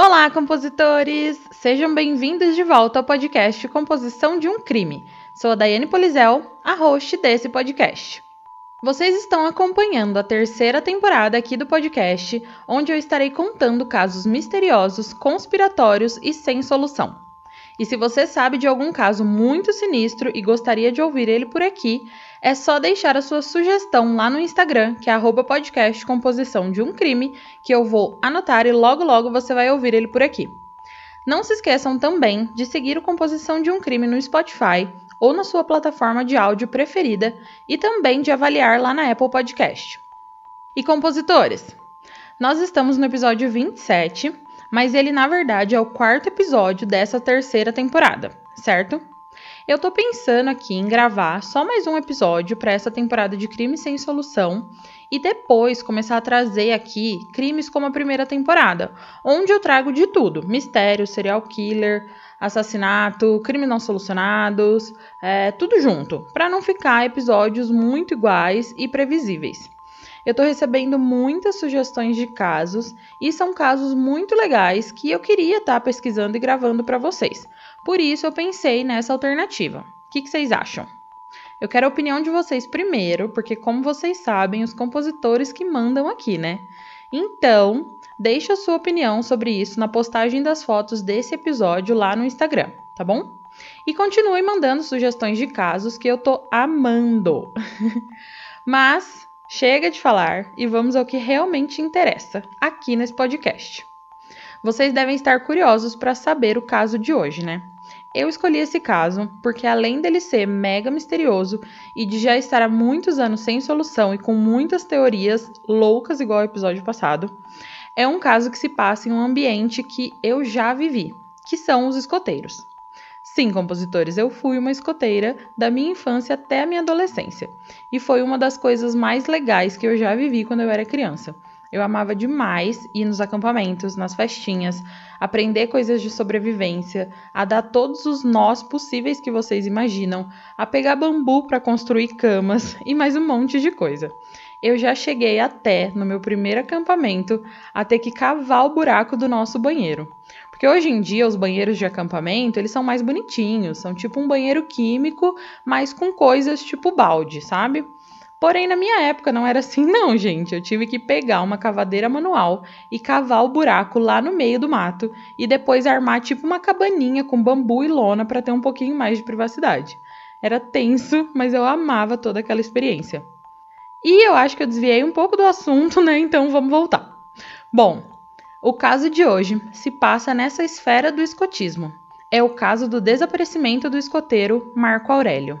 Olá, compositores! Sejam bem-vindos de volta ao podcast Composição de um Crime. Sou a Daiane Polizel, a host desse podcast. Vocês estão acompanhando a terceira temporada aqui do podcast, onde eu estarei contando casos misteriosos, conspiratórios e sem solução. E se você sabe de algum caso muito sinistro e gostaria de ouvir ele por aqui, é só deixar a sua sugestão lá no Instagram, que é podcast composição de um crime, que eu vou anotar e logo logo você vai ouvir ele por aqui. Não se esqueçam também de seguir o Composição de um Crime no Spotify ou na sua plataforma de áudio preferida e também de avaliar lá na Apple Podcast. E compositores, nós estamos no episódio 27, mas ele na verdade é o quarto episódio dessa terceira temporada, certo? Eu tô pensando aqui em gravar só mais um episódio para essa temporada de Crimes Sem Solução e depois começar a trazer aqui crimes como a primeira temporada, onde eu trago de tudo: mistério, serial killer, assassinato, crimes não solucionados, é, tudo junto, para não ficar episódios muito iguais e previsíveis. Eu estou recebendo muitas sugestões de casos e são casos muito legais que eu queria estar tá pesquisando e gravando para vocês. Por isso eu pensei nessa alternativa. O que, que vocês acham? Eu quero a opinião de vocês primeiro, porque como vocês sabem, os compositores que mandam aqui, né? Então, deixe a sua opinião sobre isso na postagem das fotos desse episódio lá no Instagram, tá bom? E continue mandando sugestões de casos que eu tô amando. Mas chega de falar e vamos ao que realmente interessa aqui nesse podcast. Vocês devem estar curiosos para saber o caso de hoje, né? Eu escolhi esse caso porque, além dele ser mega misterioso e de já estar há muitos anos sem solução e com muitas teorias loucas, igual ao episódio passado, é um caso que se passa em um ambiente que eu já vivi, que são os escoteiros. Sim, compositores, eu fui uma escoteira da minha infância até a minha adolescência, e foi uma das coisas mais legais que eu já vivi quando eu era criança. Eu amava demais ir nos acampamentos, nas festinhas, aprender coisas de sobrevivência, a dar todos os nós possíveis que vocês imaginam, a pegar bambu para construir camas e mais um monte de coisa. Eu já cheguei até, no meu primeiro acampamento, a ter que cavar o buraco do nosso banheiro. Porque hoje em dia os banheiros de acampamento, eles são mais bonitinhos, são tipo um banheiro químico, mas com coisas tipo balde, sabe? Porém, na minha época não era assim, não, gente. Eu tive que pegar uma cavadeira manual e cavar o buraco lá no meio do mato e depois armar tipo uma cabaninha com bambu e lona para ter um pouquinho mais de privacidade. Era tenso, mas eu amava toda aquela experiência. E eu acho que eu desviei um pouco do assunto, né? Então vamos voltar. Bom, o caso de hoje se passa nessa esfera do escotismo. É o caso do desaparecimento do escoteiro Marco Aurélio.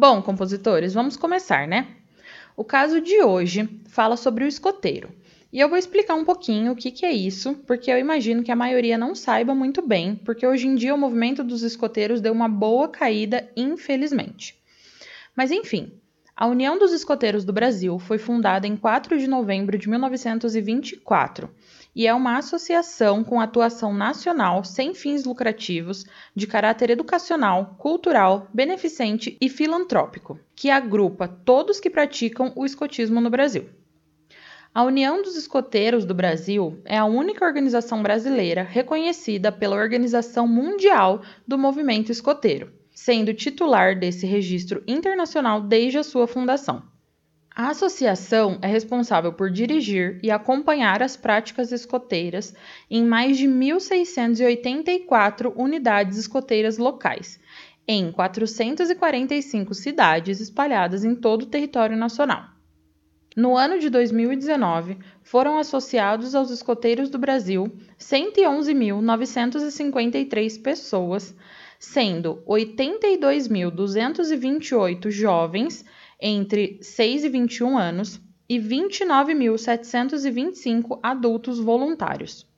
Bom, compositores, vamos começar, né? O caso de hoje fala sobre o escoteiro. E eu vou explicar um pouquinho o que, que é isso, porque eu imagino que a maioria não saiba muito bem, porque hoje em dia o movimento dos escoteiros deu uma boa caída, infelizmente. Mas enfim, a União dos Escoteiros do Brasil foi fundada em 4 de novembro de 1924 e é uma associação com atuação nacional sem fins lucrativos, de caráter educacional, cultural, beneficente e filantrópico, que agrupa todos que praticam o escotismo no Brasil. A União dos Escoteiros do Brasil é a única organização brasileira reconhecida pela Organização Mundial do Movimento Escoteiro, sendo titular desse registro internacional desde a sua fundação. A associação é responsável por dirigir e acompanhar as práticas escoteiras em mais de 1.684 unidades escoteiras locais, em 445 cidades espalhadas em todo o território nacional. No ano de 2019, foram associados aos escoteiros do Brasil 111.953 pessoas, sendo 82.228 jovens entre 6 e 21 anos e 29.725 adultos voluntários.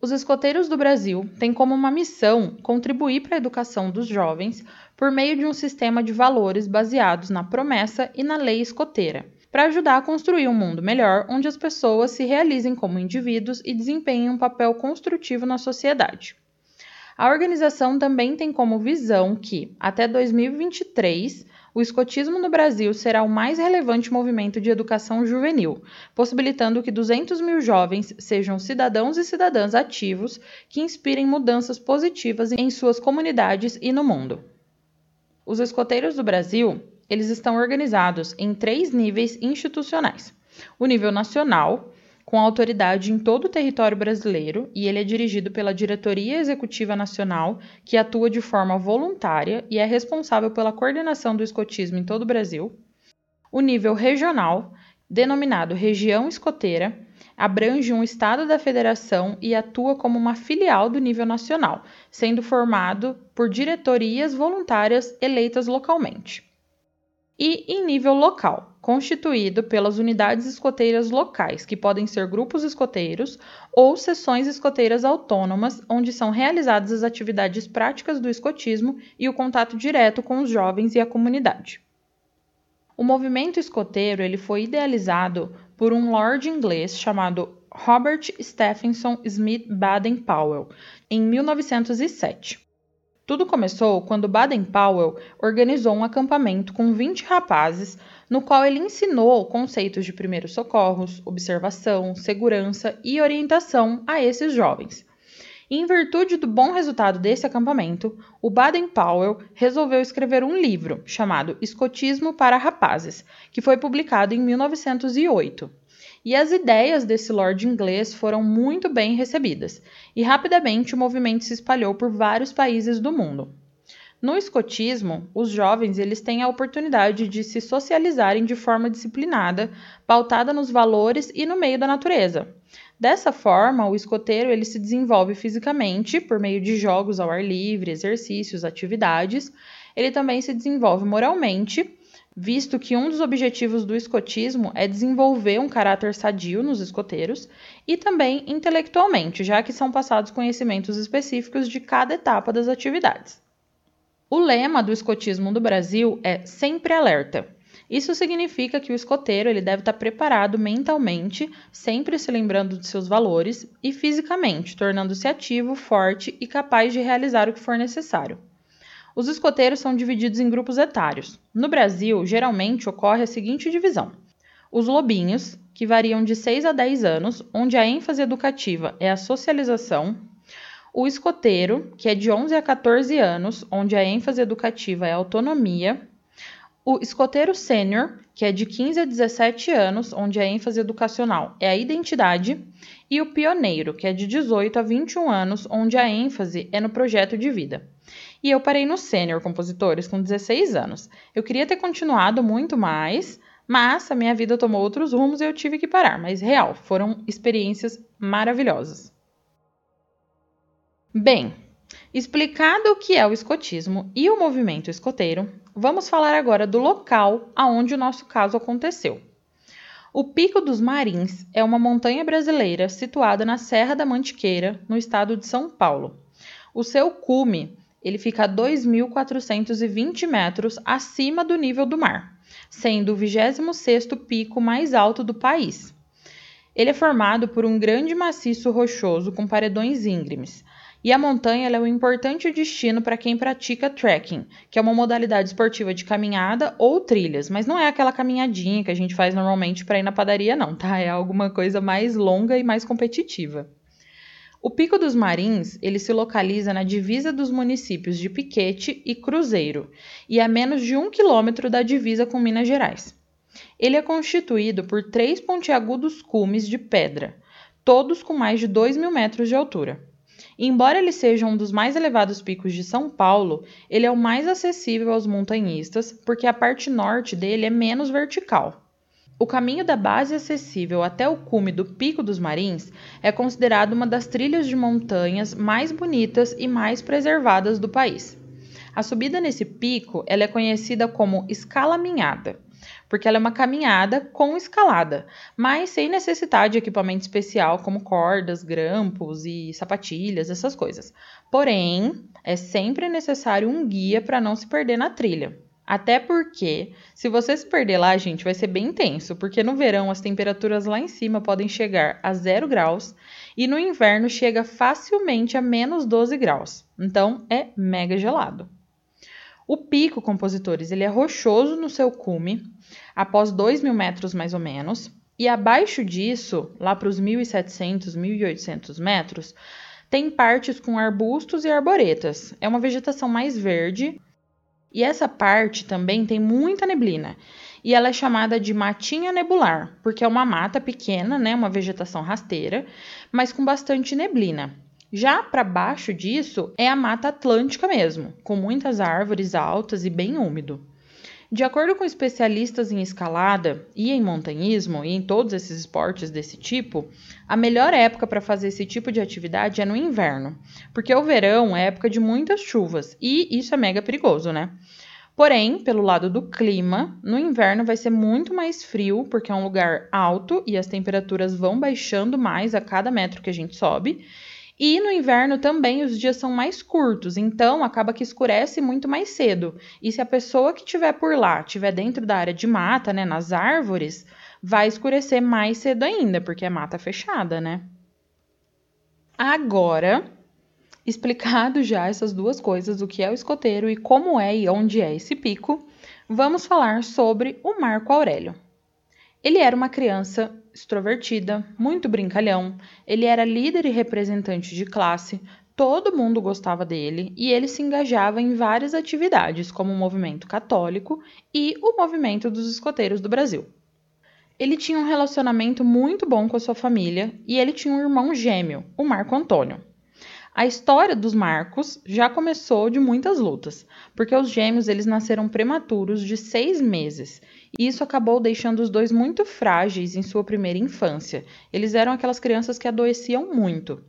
Os escoteiros do Brasil têm como uma missão contribuir para a educação dos jovens por meio de um sistema de valores baseados na promessa e na lei escoteira, para ajudar a construir um mundo melhor onde as pessoas se realizem como indivíduos e desempenhem um papel construtivo na sociedade. A organização também tem como visão que, até 2023, o escotismo no Brasil será o mais relevante movimento de educação juvenil, possibilitando que 200 mil jovens sejam cidadãos e cidadãs ativos que inspirem mudanças positivas em suas comunidades e no mundo. Os escoteiros do Brasil, eles estão organizados em três níveis institucionais. O nível nacional, com autoridade em todo o território brasileiro e ele é dirigido pela Diretoria Executiva Nacional, que atua de forma voluntária e é responsável pela coordenação do escotismo em todo o Brasil. O nível regional, denominado Região Escoteira, abrange um estado da federação e atua como uma filial do nível nacional, sendo formado por diretorias voluntárias eleitas localmente e em nível local, constituído pelas unidades escoteiras locais, que podem ser grupos escoteiros ou seções escoteiras autônomas, onde são realizadas as atividades práticas do escotismo e o contato direto com os jovens e a comunidade. O movimento escoteiro ele foi idealizado por um lord inglês chamado Robert Stephenson Smith Baden-Powell em 1907. Tudo começou quando Baden-Powell organizou um acampamento com 20 rapazes, no qual ele ensinou conceitos de primeiros socorros, observação, segurança e orientação a esses jovens. E, em virtude do bom resultado desse acampamento, o Baden-Powell resolveu escrever um livro chamado Escotismo para Rapazes, que foi publicado em 1908 e as ideias desse lord inglês foram muito bem recebidas, e rapidamente o movimento se espalhou por vários países do mundo. No escotismo, os jovens eles têm a oportunidade de se socializarem de forma disciplinada, pautada nos valores e no meio da natureza. Dessa forma, o escoteiro ele se desenvolve fisicamente por meio de jogos ao ar livre, exercícios, atividades. Ele também se desenvolve moralmente visto que um dos objetivos do escotismo é desenvolver um caráter sadio nos escoteiros e também intelectualmente, já que são passados conhecimentos específicos de cada etapa das atividades. O lema do escotismo do Brasil é sempre alerta. Isso significa que o escoteiro ele deve estar preparado mentalmente, sempre se lembrando de seus valores, e fisicamente, tornando-se ativo, forte e capaz de realizar o que for necessário. Os escoteiros são divididos em grupos etários. No Brasil, geralmente ocorre a seguinte divisão: os lobinhos, que variam de 6 a 10 anos, onde a ênfase educativa é a socialização, o escoteiro, que é de 11 a 14 anos, onde a ênfase educativa é a autonomia, o escoteiro sênior, que é de 15 a 17 anos, onde a ênfase educacional é a identidade, e o pioneiro, que é de 18 a 21 anos, onde a ênfase é no projeto de vida. E eu parei no sênior compositores com 16 anos. Eu queria ter continuado muito mais, mas a minha vida tomou outros rumos e eu tive que parar. Mas real, foram experiências maravilhosas. Bem, explicado o que é o escotismo e o movimento escoteiro, vamos falar agora do local aonde o nosso caso aconteceu. O Pico dos Marins é uma montanha brasileira situada na Serra da Mantiqueira, no estado de São Paulo. O seu cume ele fica a 2.420 metros acima do nível do mar, sendo o 26º pico mais alto do país. Ele é formado por um grande maciço rochoso com paredões íngremes, e a montanha é um importante destino para quem pratica trekking, que é uma modalidade esportiva de caminhada ou trilhas, mas não é aquela caminhadinha que a gente faz normalmente para ir na padaria, não, tá? É alguma coisa mais longa e mais competitiva. O Pico dos Marins ele se localiza na divisa dos municípios de Piquete e Cruzeiro e a menos de um quilômetro da divisa com Minas Gerais. Ele é constituído por três pontiagudos cumes de pedra, todos com mais de 2 mil metros de altura. embora ele seja um dos mais elevados picos de São Paulo, ele é o mais acessível aos montanhistas porque a parte norte dele é menos vertical. O caminho da base acessível até o cume do Pico dos Marins é considerado uma das trilhas de montanhas mais bonitas e mais preservadas do país. A subida nesse pico ela é conhecida como escalaminhada, porque ela é uma caminhada com escalada, mas sem necessidade de equipamento especial como cordas, grampos e sapatilhas, essas coisas. Porém, é sempre necessário um guia para não se perder na trilha. Até porque, se você se perder lá, gente, vai ser bem intenso, porque no verão as temperaturas lá em cima podem chegar a 0 graus e no inverno chega facilmente a menos 12 graus. Então é mega gelado. O pico, compositores, ele é rochoso no seu cume, após 2 mil metros mais ou menos, e abaixo disso, lá para os 1.700, 1.800 metros, tem partes com arbustos e arboretas. É uma vegetação mais verde e essa parte também tem muita neblina. E ela é chamada de matinha nebular, porque é uma mata pequena, né, uma vegetação rasteira, mas com bastante neblina. Já para baixo disso é a mata atlântica mesmo, com muitas árvores altas e bem úmido. De acordo com especialistas em escalada e em montanhismo e em todos esses esportes desse tipo, a melhor época para fazer esse tipo de atividade é no inverno, porque o verão é época de muitas chuvas e isso é mega perigoso, né? Porém, pelo lado do clima, no inverno vai ser muito mais frio, porque é um lugar alto e as temperaturas vão baixando mais a cada metro que a gente sobe. E no inverno também os dias são mais curtos, então acaba que escurece muito mais cedo. E se a pessoa que estiver por lá estiver dentro da área de mata, né, nas árvores, vai escurecer mais cedo ainda, porque é mata fechada, né? Agora, explicado já essas duas coisas, o que é o escoteiro e como é e onde é esse pico, vamos falar sobre o Marco Aurélio. Ele era uma criança extrovertida, muito brincalhão, ele era líder e representante de classe, todo mundo gostava dele e ele se engajava em várias atividades, como o movimento católico e o movimento dos escoteiros do Brasil. Ele tinha um relacionamento muito bom com a sua família e ele tinha um irmão gêmeo, o Marco Antônio. A história dos Marcos já começou de muitas lutas, porque os gêmeos eles nasceram prematuros de seis meses e isso acabou deixando os dois muito frágeis em sua primeira infância. Eles eram aquelas crianças que adoeciam muito.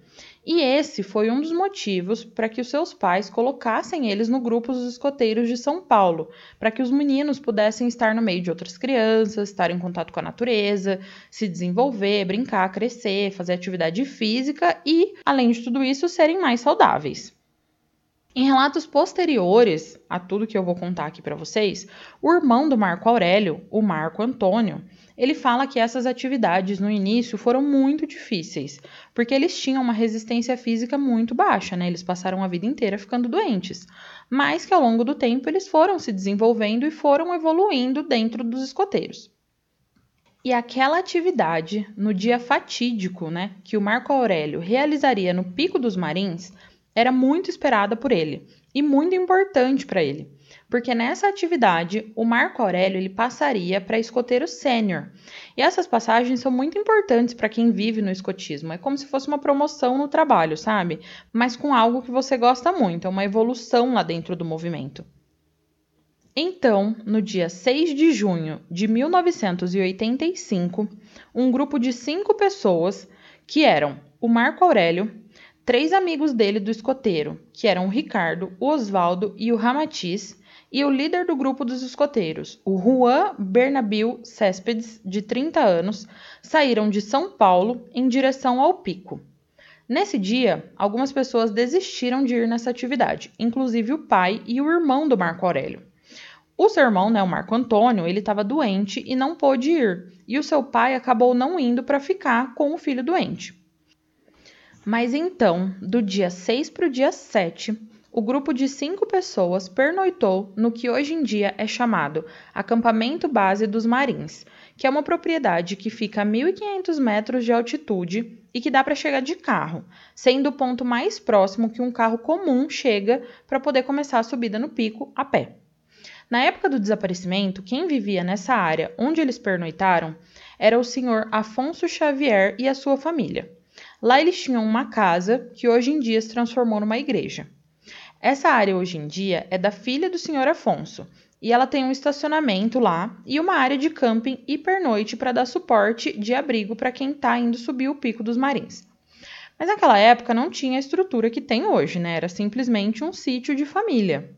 E esse foi um dos motivos para que os seus pais colocassem eles no grupo dos escoteiros de São Paulo, para que os meninos pudessem estar no meio de outras crianças, estar em contato com a natureza, se desenvolver, brincar, crescer, fazer atividade física e, além de tudo isso, serem mais saudáveis. Em relatos posteriores a tudo que eu vou contar aqui para vocês, o irmão do Marco Aurélio, o Marco Antônio, ele fala que essas atividades no início foram muito difíceis, porque eles tinham uma resistência física muito baixa, né? Eles passaram a vida inteira ficando doentes, mas que ao longo do tempo eles foram se desenvolvendo e foram evoluindo dentro dos escoteiros. E aquela atividade, no dia fatídico, né, que o Marco Aurélio realizaria no Pico dos Marins, era muito esperada por ele e muito importante para ele, porque nessa atividade o Marco Aurélio ele passaria para escoteiro sênior. E essas passagens são muito importantes para quem vive no escotismo. É como se fosse uma promoção no trabalho, sabe? Mas com algo que você gosta muito, é uma evolução lá dentro do movimento. Então, no dia 6 de junho de 1985, um grupo de cinco pessoas, que eram o Marco Aurélio, três amigos dele do escoteiro, que eram o Ricardo, o Oswaldo e o Ramatiz, e o líder do grupo dos escoteiros, o Juan Bernabil Céspedes, de 30 anos, saíram de São Paulo em direção ao Pico. Nesse dia, algumas pessoas desistiram de ir nessa atividade, inclusive o pai e o irmão do Marco Aurélio. O seu irmão, né, o Marco Antônio, ele estava doente e não pôde ir, e o seu pai acabou não indo para ficar com o filho doente. Mas então, do dia 6 para o dia 7, o grupo de cinco pessoas pernoitou no que hoje em dia é chamado Acampamento Base dos Marins, que é uma propriedade que fica a 1.500 metros de altitude e que dá para chegar de carro, sendo o ponto mais próximo que um carro comum chega para poder começar a subida no pico a pé. Na época do desaparecimento, quem vivia nessa área onde eles pernoitaram era o senhor Afonso Xavier e a sua família. Lá eles tinham uma casa que hoje em dia se transformou numa igreja. Essa área hoje em dia é da filha do senhor Afonso, e ela tem um estacionamento lá e uma área de camping e pernoite para dar suporte de abrigo para quem está indo subir o Pico dos Marins. Mas naquela época não tinha a estrutura que tem hoje, né? Era simplesmente um sítio de família.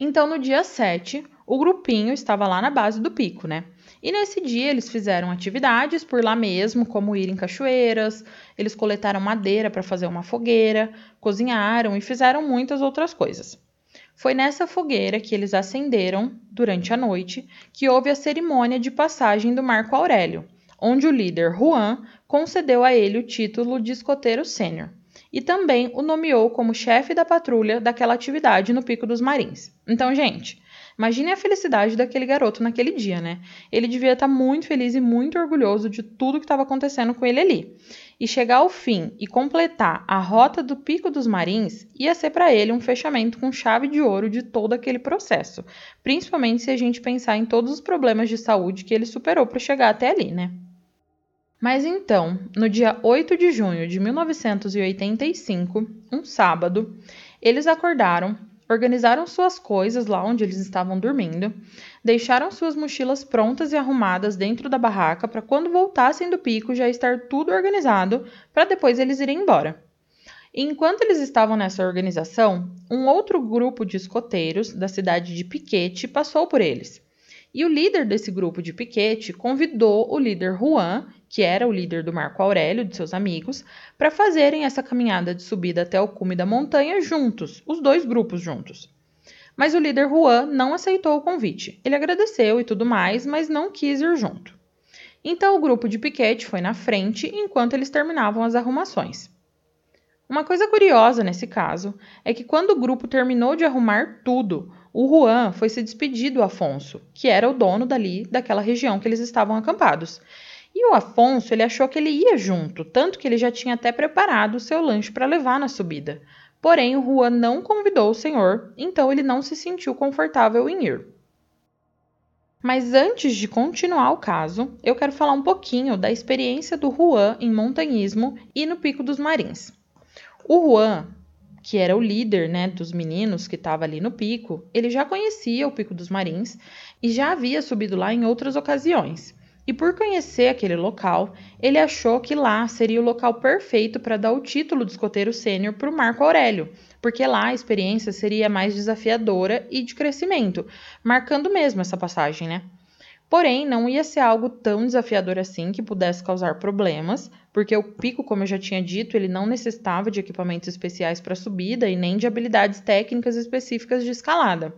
Então, no dia 7, o grupinho estava lá na base do pico, né? E nesse dia eles fizeram atividades por lá mesmo, como ir em cachoeiras, eles coletaram madeira para fazer uma fogueira, cozinharam e fizeram muitas outras coisas. Foi nessa fogueira que eles acenderam, durante a noite, que houve a cerimônia de passagem do Marco Aurélio, onde o líder Juan concedeu a ele o título de escoteiro sênior e também o nomeou como chefe da patrulha daquela atividade no Pico dos Marins. Então, gente, Imagine a felicidade daquele garoto naquele dia, né? Ele devia estar muito feliz e muito orgulhoso de tudo que estava acontecendo com ele ali. E chegar ao fim e completar a rota do Pico dos Marins ia ser para ele um fechamento com chave de ouro de todo aquele processo, principalmente se a gente pensar em todos os problemas de saúde que ele superou para chegar até ali, né? Mas então, no dia 8 de junho de 1985, um sábado, eles acordaram organizaram suas coisas lá onde eles estavam dormindo, deixaram suas mochilas prontas e arrumadas dentro da barraca para quando voltassem do pico já estar tudo organizado para depois eles irem embora. E enquanto eles estavam nessa organização, um outro grupo de escoteiros da cidade de Piquete passou por eles. E o líder desse grupo de piquete convidou o líder Juan que era o líder do Marco Aurélio, de seus amigos, para fazerem essa caminhada de subida até o cume da montanha juntos, os dois grupos juntos. Mas o líder Juan não aceitou o convite. Ele agradeceu e tudo mais, mas não quis ir junto. Então o grupo de piquete foi na frente enquanto eles terminavam as arrumações. Uma coisa curiosa nesse caso é que quando o grupo terminou de arrumar tudo, o Juan foi se despedir do Afonso, que era o dono dali daquela região que eles estavam acampados, e o Afonso, ele achou que ele ia junto, tanto que ele já tinha até preparado o seu lanche para levar na subida. Porém, o Juan não convidou o senhor, então ele não se sentiu confortável em ir. Mas antes de continuar o caso, eu quero falar um pouquinho da experiência do Juan em montanhismo e no Pico dos Marins. O Juan, que era o líder né, dos meninos que estava ali no pico, ele já conhecia o Pico dos Marins e já havia subido lá em outras ocasiões. E por conhecer aquele local, ele achou que lá seria o local perfeito para dar o título de escoteiro sênior para o Marco Aurélio, porque lá a experiência seria mais desafiadora e de crescimento, marcando mesmo essa passagem, né? Porém, não ia ser algo tão desafiador assim que pudesse causar problemas, porque o pico, como eu já tinha dito, ele não necessitava de equipamentos especiais para subida e nem de habilidades técnicas específicas de escalada.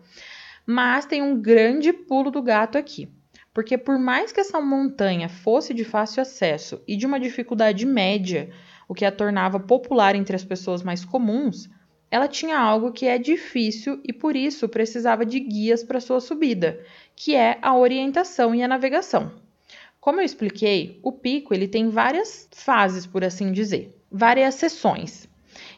Mas tem um grande pulo do gato aqui porque por mais que essa montanha fosse de fácil acesso e de uma dificuldade média, o que a tornava popular entre as pessoas mais comuns, ela tinha algo que é difícil e por isso precisava de guias para sua subida, que é a orientação e a navegação. Como eu expliquei, o pico ele tem várias fases, por assim dizer, várias seções.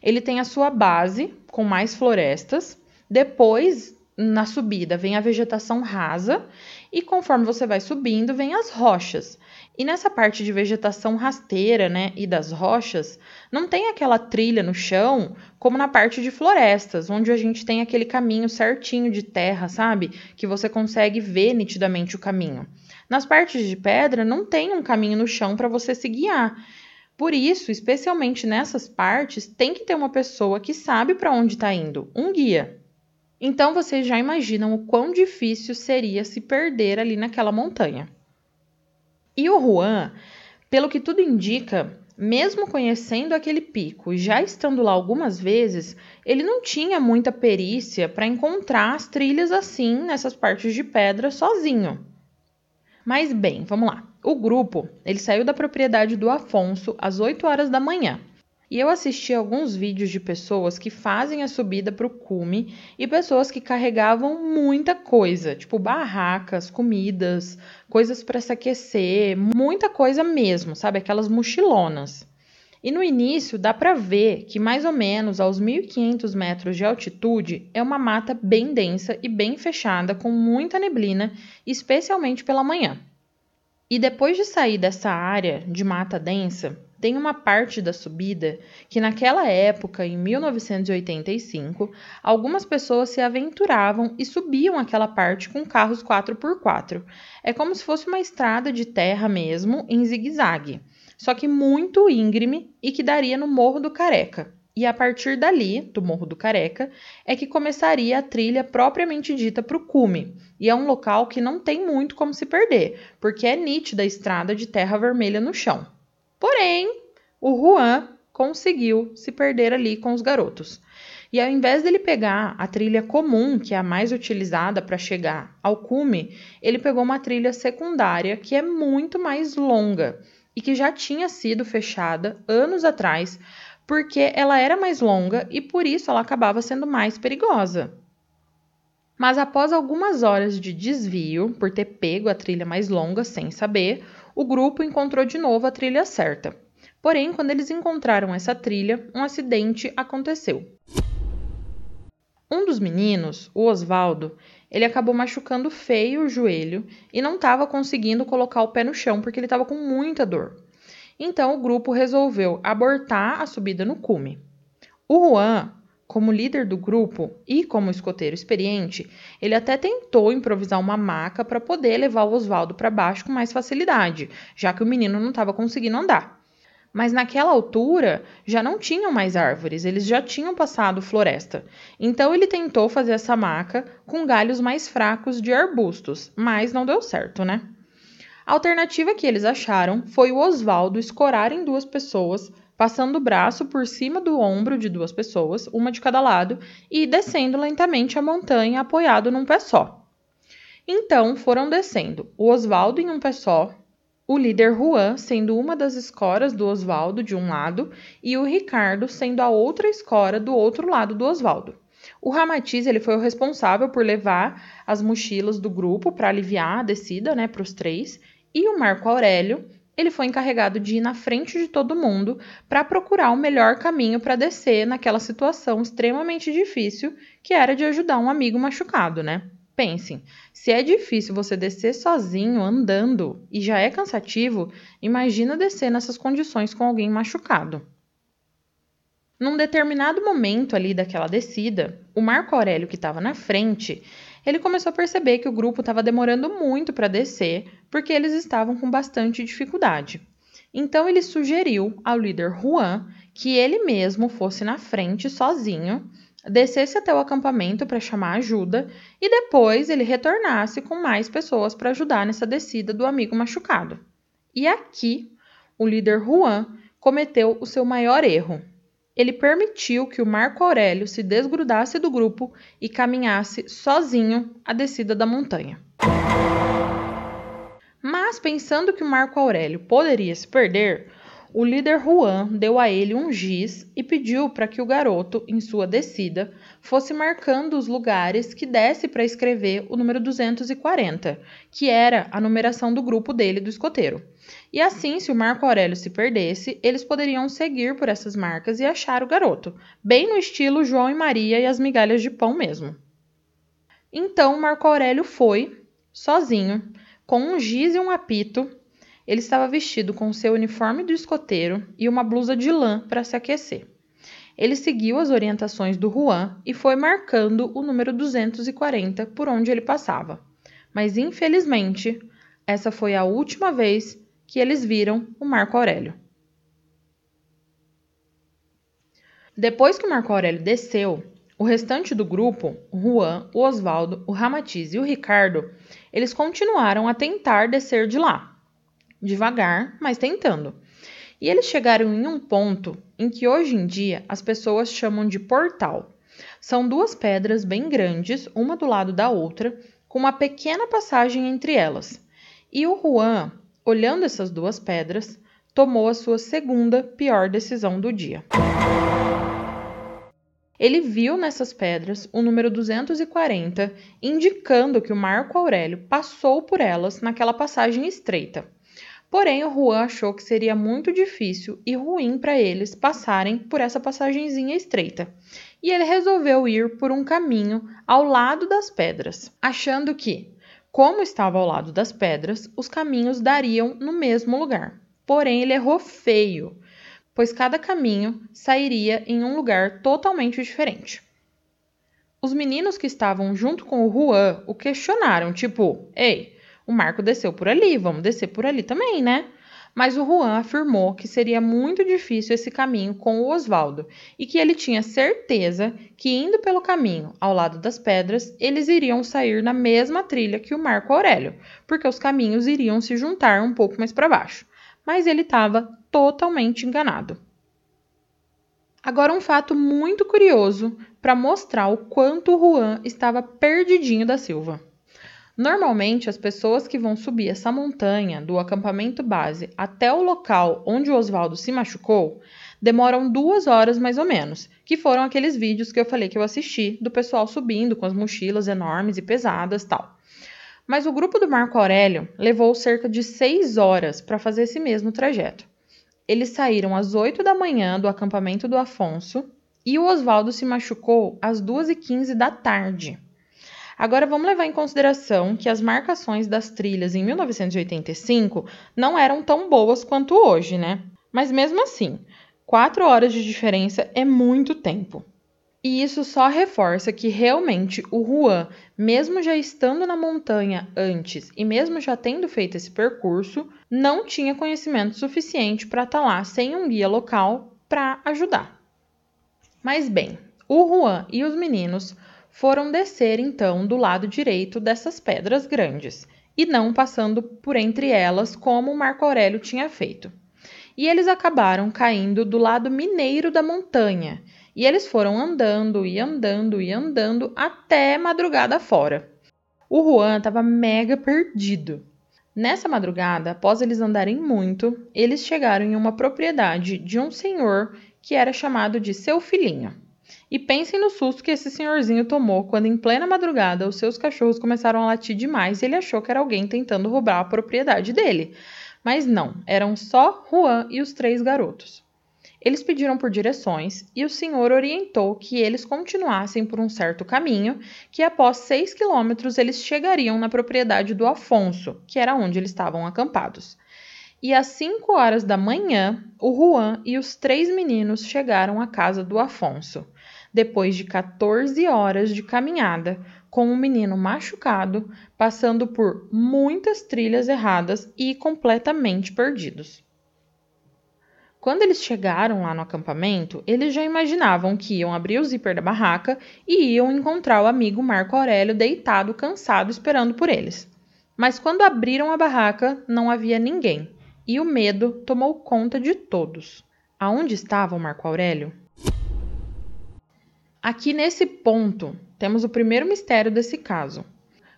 Ele tem a sua base com mais florestas, depois na subida vem a vegetação rasa e conforme você vai subindo, vem as rochas. E nessa parte de vegetação rasteira, né, e das rochas, não tem aquela trilha no chão como na parte de florestas, onde a gente tem aquele caminho certinho de terra, sabe? Que você consegue ver nitidamente o caminho. Nas partes de pedra não tem um caminho no chão para você se guiar. Por isso, especialmente nessas partes, tem que ter uma pessoa que sabe para onde está indo, um guia. Então vocês já imaginam o quão difícil seria se perder ali naquela montanha. E o Juan, pelo que tudo indica, mesmo conhecendo aquele pico e já estando lá algumas vezes, ele não tinha muita perícia para encontrar as trilhas assim nessas partes de pedra sozinho. Mas bem, vamos lá. O grupo, ele saiu da propriedade do Afonso às 8 horas da manhã e eu assisti alguns vídeos de pessoas que fazem a subida para o cume e pessoas que carregavam muita coisa, tipo barracas, comidas, coisas para se aquecer, muita coisa mesmo, sabe? Aquelas mochilonas. E no início dá para ver que mais ou menos aos 1500 metros de altitude é uma mata bem densa e bem fechada com muita neblina, especialmente pela manhã. E depois de sair dessa área de mata densa, tem uma parte da subida que, naquela época, em 1985, algumas pessoas se aventuravam e subiam aquela parte com carros 4x4. É como se fosse uma estrada de terra mesmo, em zigue-zague, só que muito íngreme e que daria no Morro do Careca. E a partir dali, do Morro do Careca, é que começaria a trilha propriamente dita para o cume. E é um local que não tem muito como se perder, porque é nítida a estrada de terra vermelha no chão. Porém, o Juan conseguiu se perder ali com os garotos. E ao invés dele pegar a trilha comum, que é a mais utilizada para chegar ao cume, ele pegou uma trilha secundária que é muito mais longa e que já tinha sido fechada anos atrás, porque ela era mais longa e por isso ela acabava sendo mais perigosa. Mas após algumas horas de desvio, por ter pego a trilha mais longa sem saber, o grupo encontrou de novo a trilha certa. Porém, quando eles encontraram essa trilha, um acidente aconteceu. Um dos meninos, o Osvaldo, ele acabou machucando feio o joelho e não estava conseguindo colocar o pé no chão porque ele estava com muita dor. Então o grupo resolveu abortar a subida no cume. O Juan, como líder do grupo e como escoteiro experiente, ele até tentou improvisar uma maca para poder levar o Oswaldo para baixo com mais facilidade, já que o menino não estava conseguindo andar. Mas naquela altura já não tinham mais árvores, eles já tinham passado floresta. Então ele tentou fazer essa maca com galhos mais fracos de arbustos, mas não deu certo, né? A alternativa que eles acharam foi o Oswaldo escorar em duas pessoas passando o braço por cima do ombro de duas pessoas, uma de cada lado, e descendo lentamente a montanha apoiado num pé só. Então foram descendo, o Oswaldo em um pé só, o líder Juan sendo uma das escoras do Oswaldo de um lado e o Ricardo sendo a outra escora do outro lado do Oswaldo. O Ramatiz ele foi o responsável por levar as mochilas do grupo para aliviar a descida né, para os três, e o Marco Aurélio ele foi encarregado de ir na frente de todo mundo para procurar o melhor caminho para descer naquela situação extremamente difícil que era de ajudar um amigo machucado, né? Pensem, se é difícil você descer sozinho andando e já é cansativo, imagina descer nessas condições com alguém machucado. Num determinado momento ali daquela descida, o Marco Aurélio que estava na frente, ele começou a perceber que o grupo estava demorando muito para descer, porque eles estavam com bastante dificuldade. Então ele sugeriu ao líder Juan que ele mesmo fosse na frente sozinho, descesse até o acampamento para chamar ajuda e depois ele retornasse com mais pessoas para ajudar nessa descida do amigo machucado. E aqui, o líder Juan cometeu o seu maior erro, ele permitiu que o Marco Aurélio se desgrudasse do grupo e caminhasse sozinho a descida da montanha. Mas pensando que o Marco Aurélio poderia se perder, o líder Juan deu a ele um giz e pediu para que o garoto, em sua descida, fosse marcando os lugares que desse para escrever o número 240, que era a numeração do grupo dele do escoteiro. E assim, se o Marco Aurélio se perdesse, eles poderiam seguir por essas marcas e achar o garoto, bem no estilo João e Maria e as migalhas de pão mesmo. Então Marco Aurélio foi, sozinho, com um giz e um apito. Ele estava vestido com seu uniforme do escoteiro e uma blusa de lã para se aquecer. Ele seguiu as orientações do Juan e foi marcando o número 240 por onde ele passava. Mas infelizmente, essa foi a última vez que eles viram o Marco Aurélio. Depois que o Marco Aurélio desceu, o restante do grupo, o Juan, o Oswaldo, o Ramatiz e o Ricardo, eles continuaram a tentar descer de lá. Devagar, mas tentando. E eles chegaram em um ponto em que hoje em dia as pessoas chamam de portal. São duas pedras bem grandes, uma do lado da outra, com uma pequena passagem entre elas. E o Juan, olhando essas duas pedras, tomou a sua segunda pior decisão do dia. Ele viu nessas pedras o número 240, indicando que o Marco Aurélio passou por elas naquela passagem estreita. Porém, o Juan achou que seria muito difícil e ruim para eles passarem por essa passagenzinha estreita. E ele resolveu ir por um caminho ao lado das pedras, achando que, como estava ao lado das pedras, os caminhos dariam no mesmo lugar. Porém, ele errou feio, pois cada caminho sairia em um lugar totalmente diferente. Os meninos que estavam junto com o Juan o questionaram, tipo, ei, o Marco desceu por ali, vamos descer por ali também, né? Mas o Juan afirmou que seria muito difícil esse caminho com o Oswaldo e que ele tinha certeza que indo pelo caminho ao lado das pedras, eles iriam sair na mesma trilha que o Marco Aurélio, porque os caminhos iriam se juntar um pouco mais para baixo. Mas ele estava totalmente enganado. Agora, um fato muito curioso para mostrar o quanto o Juan estava perdidinho da Silva. Normalmente, as pessoas que vão subir essa montanha do acampamento base até o local onde o Oswaldo se machucou demoram duas horas mais ou menos, que foram aqueles vídeos que eu falei que eu assisti do pessoal subindo com as mochilas enormes e pesadas tal. Mas o grupo do Marco Aurélio levou cerca de seis horas para fazer esse mesmo trajeto. Eles saíram às 8 da manhã do acampamento do Afonso e o Oswaldo se machucou às 2h15 da tarde. Agora vamos levar em consideração que as marcações das trilhas em 1985 não eram tão boas quanto hoje, né? Mas mesmo assim, quatro horas de diferença é muito tempo. E isso só reforça que realmente o Juan, mesmo já estando na montanha antes e mesmo já tendo feito esse percurso, não tinha conhecimento suficiente para estar tá lá sem um guia local para ajudar. Mas bem, o Juan e os meninos foram descer então do lado direito dessas pedras grandes, e não passando por entre elas como Marco Aurélio tinha feito. E eles acabaram caindo do lado mineiro da montanha, e eles foram andando e andando e andando até madrugada fora. O Juan estava mega perdido. Nessa madrugada, após eles andarem muito, eles chegaram em uma propriedade de um senhor que era chamado de seu filhinho. E pensem no susto que esse senhorzinho tomou quando, em plena madrugada, os seus cachorros começaram a latir demais e ele achou que era alguém tentando roubar a propriedade dele. Mas não, eram só Juan e os três garotos. Eles pediram por direções e o senhor orientou que eles continuassem por um certo caminho, que após seis quilômetros eles chegariam na propriedade do Afonso, que era onde eles estavam acampados. E às cinco horas da manhã, o Juan e os três meninos chegaram à casa do Afonso depois de 14 horas de caminhada, com um menino machucado, passando por muitas trilhas erradas e completamente perdidos. Quando eles chegaram lá no acampamento, eles já imaginavam que iam abrir o zíper da barraca e iam encontrar o amigo Marco Aurélio deitado, cansado, esperando por eles. Mas quando abriram a barraca, não havia ninguém, e o medo tomou conta de todos. Aonde estava o Marco Aurélio? Aqui nesse ponto, temos o primeiro mistério desse caso.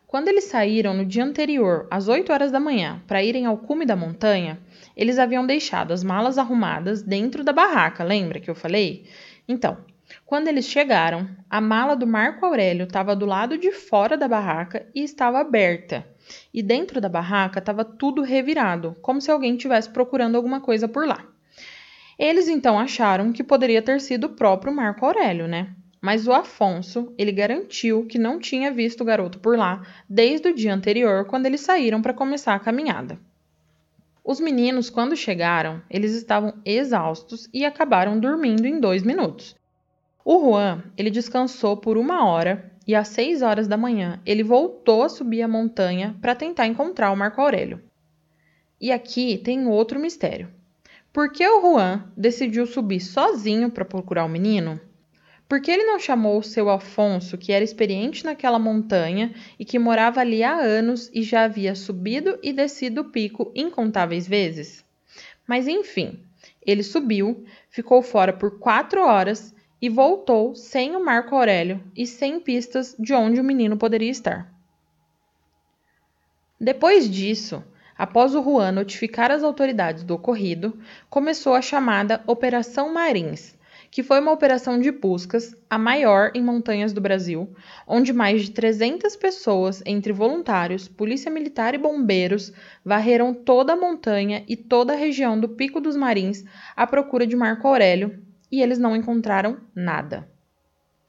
Quando eles saíram no dia anterior, às 8 horas da manhã, para irem ao cume da montanha, eles haviam deixado as malas arrumadas dentro da barraca, lembra que eu falei? Então, quando eles chegaram, a mala do Marco Aurélio estava do lado de fora da barraca e estava aberta. E dentro da barraca estava tudo revirado, como se alguém estivesse procurando alguma coisa por lá. Eles então acharam que poderia ter sido o próprio Marco Aurélio, né? Mas o Afonso, ele garantiu que não tinha visto o garoto por lá desde o dia anterior, quando eles saíram para começar a caminhada. Os meninos, quando chegaram, eles estavam exaustos e acabaram dormindo em dois minutos. O Juan, ele descansou por uma hora e às seis horas da manhã ele voltou a subir a montanha para tentar encontrar o Marco Aurélio. E aqui tem outro mistério. Por que o Juan decidiu subir sozinho para procurar o menino por que ele não chamou o seu Afonso, que era experiente naquela montanha e que morava ali há anos e já havia subido e descido o pico incontáveis vezes? Mas enfim, ele subiu, ficou fora por quatro horas e voltou sem o Marco Aurélio e sem pistas de onde o menino poderia estar. Depois disso, após o Juan notificar as autoridades do ocorrido, começou a chamada Operação Marins, que foi uma operação de buscas, a maior em montanhas do Brasil, onde mais de 300 pessoas, entre voluntários, polícia militar e bombeiros, varreram toda a montanha e toda a região do Pico dos Marins à procura de Marco Aurélio, e eles não encontraram nada.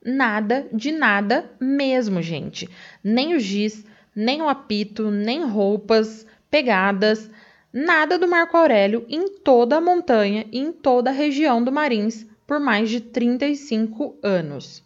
Nada de nada mesmo, gente. Nem o giz, nem o apito, nem roupas, pegadas, nada do Marco Aurélio em toda a montanha e em toda a região do Marins por mais de 35 anos.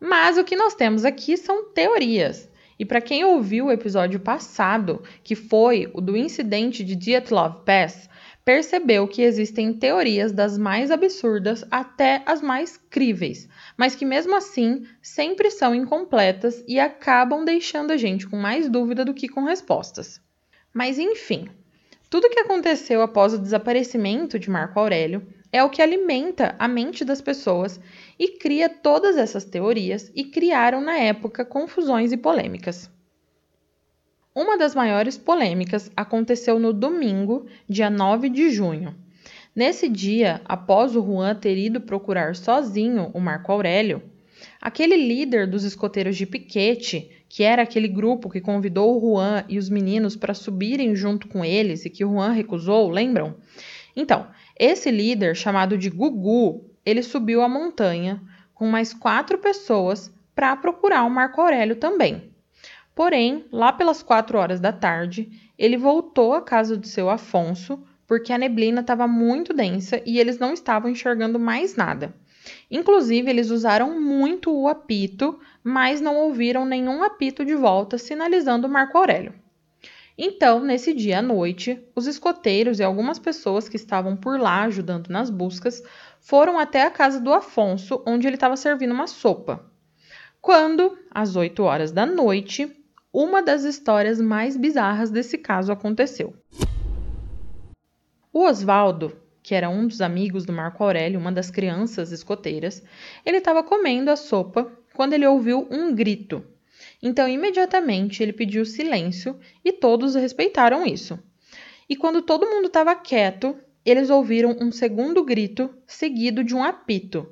Mas o que nós temos aqui são teorias. E para quem ouviu o episódio passado, que foi o do incidente de Dyatlov Pass, percebeu que existem teorias das mais absurdas até as mais críveis, mas que mesmo assim sempre são incompletas e acabam deixando a gente com mais dúvida do que com respostas. Mas enfim, tudo o que aconteceu após o desaparecimento de Marco Aurélio é o que alimenta a mente das pessoas e cria todas essas teorias e criaram na época confusões e polêmicas. Uma das maiores polêmicas aconteceu no domingo, dia 9 de junho. Nesse dia, após o Juan ter ido procurar sozinho o Marco Aurélio, aquele líder dos escoteiros de piquete que era aquele grupo que convidou o Juan e os meninos para subirem junto com eles e que o Juan recusou, lembram? Então, esse líder, chamado de Gugu, ele subiu a montanha com mais quatro pessoas para procurar o Marco Aurélio também. Porém, lá pelas quatro horas da tarde, ele voltou à casa do seu Afonso porque a neblina estava muito densa e eles não estavam enxergando mais nada. Inclusive, eles usaram muito o apito, mas não ouviram nenhum apito de volta sinalizando Marco Aurélio. Então, nesse dia à noite, os escoteiros e algumas pessoas que estavam por lá ajudando nas buscas foram até a casa do Afonso, onde ele estava servindo uma sopa. Quando, às 8 horas da noite, uma das histórias mais bizarras desse caso aconteceu. O Oswaldo que era um dos amigos do Marco Aurélio, uma das crianças escoteiras, ele estava comendo a sopa quando ele ouviu um grito. Então, imediatamente, ele pediu silêncio e todos respeitaram isso. E quando todo mundo estava quieto, eles ouviram um segundo grito seguido de um apito.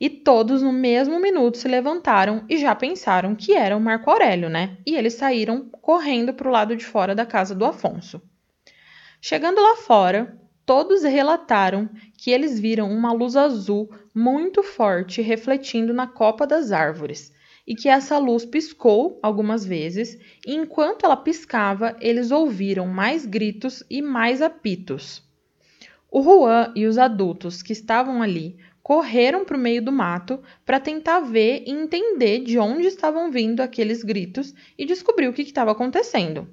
E todos no mesmo minuto se levantaram e já pensaram que era o Marco Aurélio, né? E eles saíram correndo para o lado de fora da casa do Afonso. Chegando lá fora, Todos relataram que eles viram uma luz azul muito forte refletindo na copa das árvores e que essa luz piscou algumas vezes, e enquanto ela piscava, eles ouviram mais gritos e mais apitos. O Juan e os adultos que estavam ali correram para o meio do mato para tentar ver e entender de onde estavam vindo aqueles gritos e descobrir o que estava acontecendo.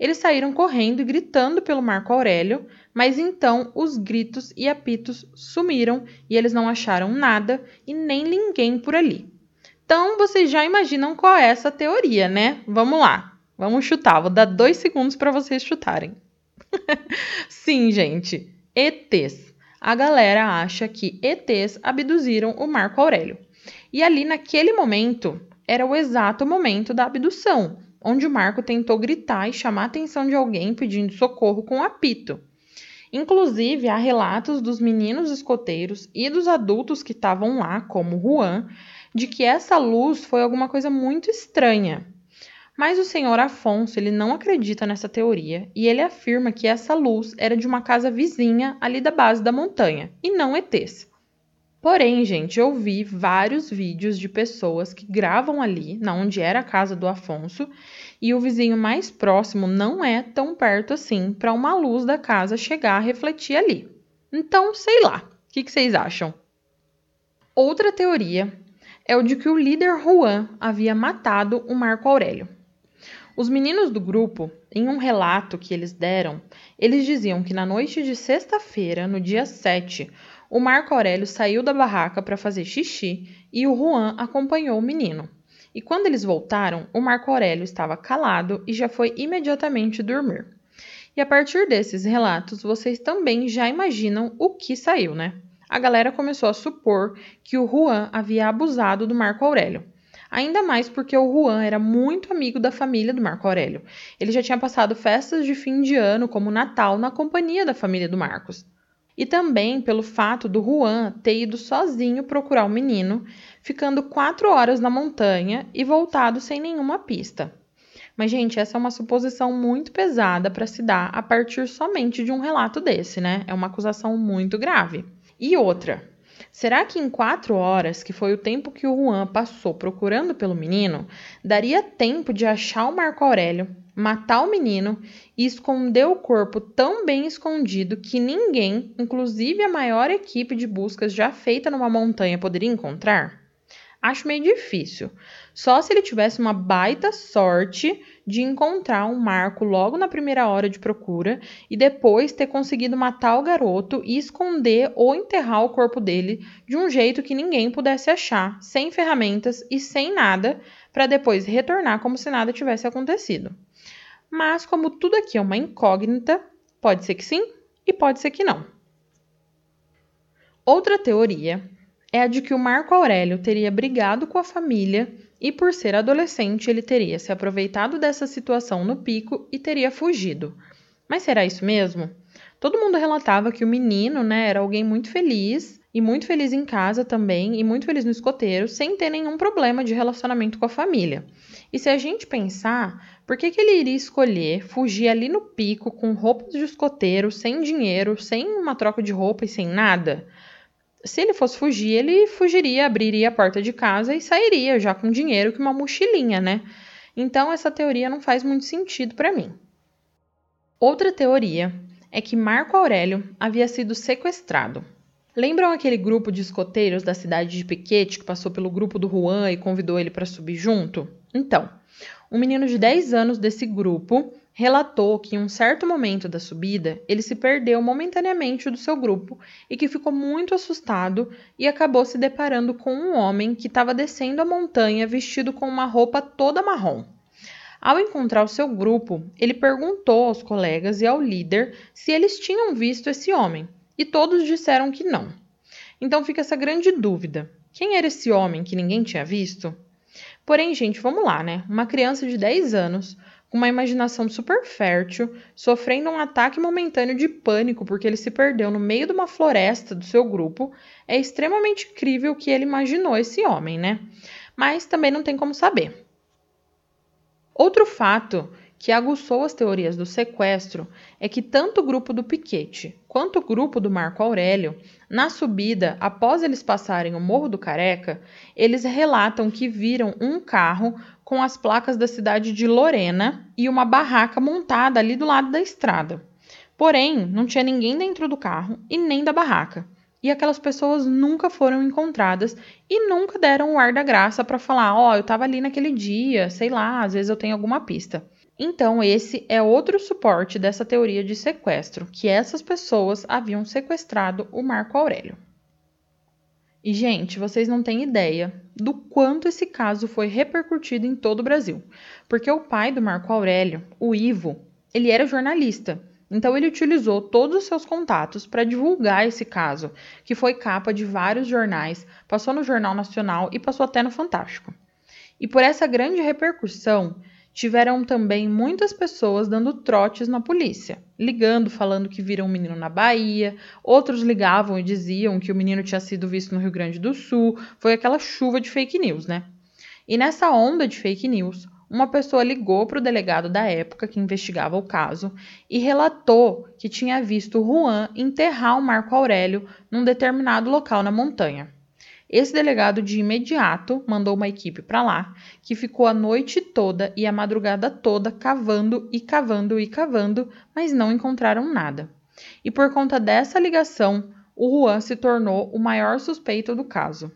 Eles saíram correndo e gritando pelo Marco Aurélio, mas então os gritos e apitos sumiram e eles não acharam nada e nem ninguém por ali. Então vocês já imaginam qual é essa teoria, né? Vamos lá, vamos chutar. Vou dar dois segundos para vocês chutarem. Sim, gente, ETs. A galera acha que ETs abduziram o Marco Aurélio. E ali naquele momento era o exato momento da abdução, onde o Marco tentou gritar e chamar a atenção de alguém pedindo socorro com um apito. Inclusive, há relatos dos meninos escoteiros e dos adultos que estavam lá, como Juan, de que essa luz foi alguma coisa muito estranha. Mas o senhor Afonso ele não acredita nessa teoria e ele afirma que essa luz era de uma casa vizinha ali da base da montanha e não ETs. Porém, gente, eu vi vários vídeos de pessoas que gravam ali, na onde era a casa do Afonso, e o vizinho mais próximo não é tão perto assim para uma luz da casa chegar a refletir ali. Então, sei lá, o que, que vocês acham? Outra teoria é o de que o líder Juan havia matado o Marco Aurélio. Os meninos do grupo, em um relato que eles deram, eles diziam que na noite de sexta-feira, no dia 7, o Marco Aurélio saiu da barraca para fazer xixi e o Juan acompanhou o menino. E quando eles voltaram, o Marco Aurélio estava calado e já foi imediatamente dormir. E a partir desses relatos, vocês também já imaginam o que saiu, né? A galera começou a supor que o Juan havia abusado do Marco Aurélio. Ainda mais porque o Juan era muito amigo da família do Marco Aurélio. Ele já tinha passado festas de fim de ano, como Natal, na companhia da família do Marcos. E também pelo fato do Juan ter ido sozinho procurar o menino, ficando quatro horas na montanha e voltado sem nenhuma pista. Mas, gente, essa é uma suposição muito pesada para se dar a partir somente de um relato desse, né? É uma acusação muito grave. E outra, será que em quatro horas, que foi o tempo que o Juan passou procurando pelo menino, daria tempo de achar o Marco Aurélio, matar o menino e esconder o corpo tão bem escondido que ninguém, inclusive a maior equipe de buscas já feita numa montanha, poderia encontrar? Acho meio difícil. Só se ele tivesse uma baita sorte de encontrar um marco logo na primeira hora de procura e depois ter conseguido matar o garoto e esconder ou enterrar o corpo dele de um jeito que ninguém pudesse achar, sem ferramentas e sem nada, para depois retornar como se nada tivesse acontecido. Mas, como tudo aqui é uma incógnita, pode ser que sim e pode ser que não. Outra teoria é a de que o Marco Aurélio teria brigado com a família e, por ser adolescente, ele teria se aproveitado dessa situação no pico e teria fugido. Mas será isso mesmo? Todo mundo relatava que o menino né, era alguém muito feliz e muito feliz em casa também e muito feliz no escoteiro, sem ter nenhum problema de relacionamento com a família. E se a gente pensar, por que, que ele iria escolher fugir ali no pico com roupas de escoteiro, sem dinheiro, sem uma troca de roupa e sem nada? se ele fosse fugir, ele fugiria, abriria a porta de casa e sairia já com dinheiro que uma mochilinha, né? Então essa teoria não faz muito sentido para mim. Outra teoria é que Marco Aurélio havia sido sequestrado. Lembram aquele grupo de escoteiros da cidade de Piquete que passou pelo grupo do Juan e convidou ele para subir junto? Então, um menino de 10 anos desse grupo relatou que em um certo momento da subida ele se perdeu momentaneamente do seu grupo e que ficou muito assustado e acabou se deparando com um homem que estava descendo a montanha vestido com uma roupa toda marrom. Ao encontrar o seu grupo, ele perguntou aos colegas e ao líder se eles tinham visto esse homem, e todos disseram que não. Então fica essa grande dúvida: quem era esse homem que ninguém tinha visto? Porém, gente, vamos lá, né? Uma criança de 10 anos com uma imaginação super fértil, sofrendo um ataque momentâneo de pânico porque ele se perdeu no meio de uma floresta do seu grupo, é extremamente incrível que ele imaginou esse homem, né? Mas também não tem como saber. Outro fato que aguçou as teorias do sequestro é que tanto o grupo do Piquete quanto o grupo do Marco Aurélio, na subida após eles passarem o Morro do Careca, eles relatam que viram um carro com as placas da cidade de Lorena e uma barraca montada ali do lado da estrada. Porém, não tinha ninguém dentro do carro e nem da barraca. E aquelas pessoas nunca foram encontradas e nunca deram o ar da graça para falar: Ó, oh, eu estava ali naquele dia, sei lá, às vezes eu tenho alguma pista. Então, esse é outro suporte dessa teoria de sequestro, que essas pessoas haviam sequestrado o Marco Aurélio. E, gente, vocês não têm ideia do quanto esse caso foi repercutido em todo o Brasil. Porque o pai do Marco Aurélio, o Ivo, ele era jornalista. Então ele utilizou todos os seus contatos para divulgar esse caso, que foi capa de vários jornais, passou no Jornal Nacional e passou até no Fantástico. E por essa grande repercussão, tiveram também muitas pessoas dando trotes na polícia, ligando, falando que viram um menino na Bahia, outros ligavam e diziam que o menino tinha sido visto no Rio Grande do Sul, foi aquela chuva de fake news, né? E nessa onda de fake news, uma pessoa ligou para o delegado da época que investigava o caso e relatou que tinha visto Juan enterrar o Marco Aurélio num determinado local na montanha. Esse delegado de imediato mandou uma equipe para lá, que ficou a noite toda e a madrugada toda cavando e cavando e cavando, mas não encontraram nada. E por conta dessa ligação, o Juan se tornou o maior suspeito do caso.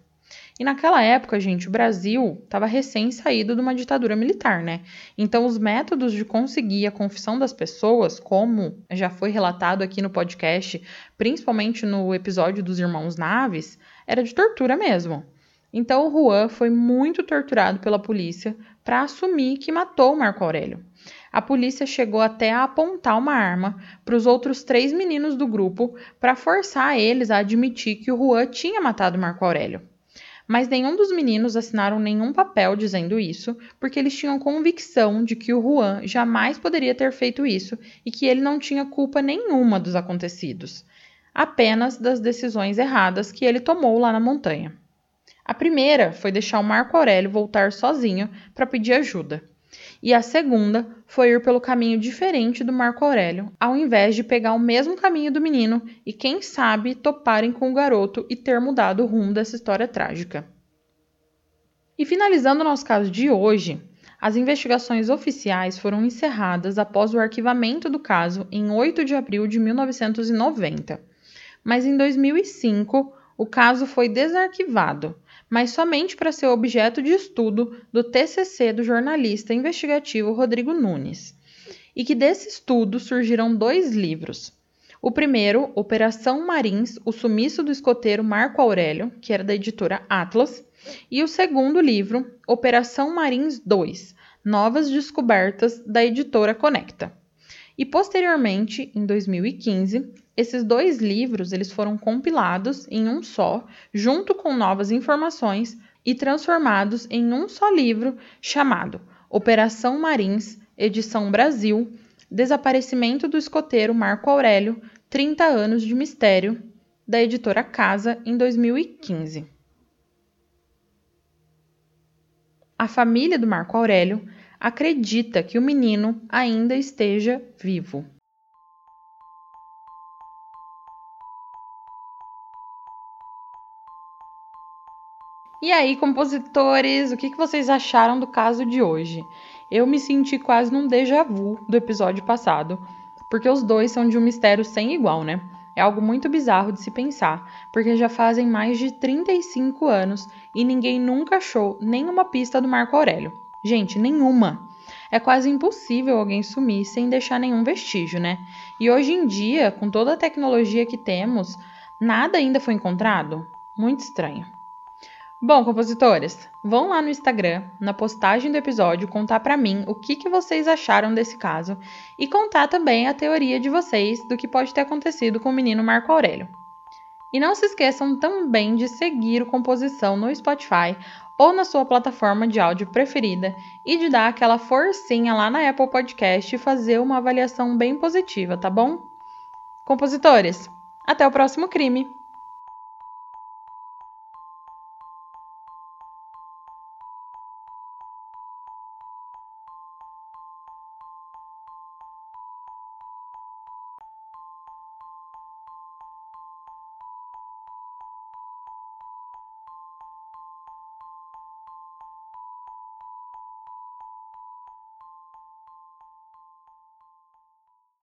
E naquela época, gente, o Brasil estava recém saído de uma ditadura militar, né? Então, os métodos de conseguir a confissão das pessoas, como já foi relatado aqui no podcast, principalmente no episódio dos Irmãos Naves, era de tortura mesmo. Então, o Juan foi muito torturado pela polícia para assumir que matou o Marco Aurélio. A polícia chegou até a apontar uma arma para os outros três meninos do grupo para forçar eles a admitir que o Juan tinha matado Marco Aurélio mas nenhum dos meninos assinaram nenhum papel dizendo isso, porque eles tinham convicção de que o Juan jamais poderia ter feito isso e que ele não tinha culpa nenhuma dos acontecidos. Apenas das decisões erradas que ele tomou lá na montanha. A primeira foi deixar o Marco Aurélio voltar sozinho para pedir ajuda. E a segunda foi ir pelo caminho diferente do Marco Aurélio, ao invés de pegar o mesmo caminho do menino e, quem sabe, toparem com o garoto e ter mudado o rumo dessa história trágica. E finalizando o nosso caso de hoje, as investigações oficiais foram encerradas após o arquivamento do caso em 8 de abril de 1990. Mas em 2005, o caso foi desarquivado mas somente para ser objeto de estudo do TCC do jornalista investigativo Rodrigo Nunes. E que desse estudo surgiram dois livros. O primeiro, Operação Marins, o sumiço do escoteiro Marco Aurélio, que era da editora Atlas, e o segundo livro, Operação Marins 2, Novas Descobertas, da editora Conecta. E posteriormente, em 2015, esses dois livros eles foram compilados em um só, junto com novas informações e transformados em um só livro chamado Operação Marins, edição Brasil, Desaparecimento do escoteiro Marco Aurélio, 30 anos de mistério, da editora Casa, em 2015. A família do Marco Aurélio acredita que o menino ainda esteja vivo. E aí, compositores, o que vocês acharam do caso de hoje? Eu me senti quase num déjà vu do episódio passado, porque os dois são de um mistério sem igual, né? É algo muito bizarro de se pensar, porque já fazem mais de 35 anos e ninguém nunca achou nenhuma pista do Marco Aurélio. Gente, nenhuma. É quase impossível alguém sumir sem deixar nenhum vestígio, né? E hoje em dia, com toda a tecnologia que temos, nada ainda foi encontrado? Muito estranho. Bom, compositores, vão lá no Instagram, na postagem do episódio, contar para mim o que, que vocês acharam desse caso e contar também a teoria de vocês do que pode ter acontecido com o menino Marco Aurélio. E não se esqueçam também de seguir o Composição no Spotify ou na sua plataforma de áudio preferida e de dar aquela forcinha lá na Apple Podcast e fazer uma avaliação bem positiva, tá bom? Compositores, até o próximo crime!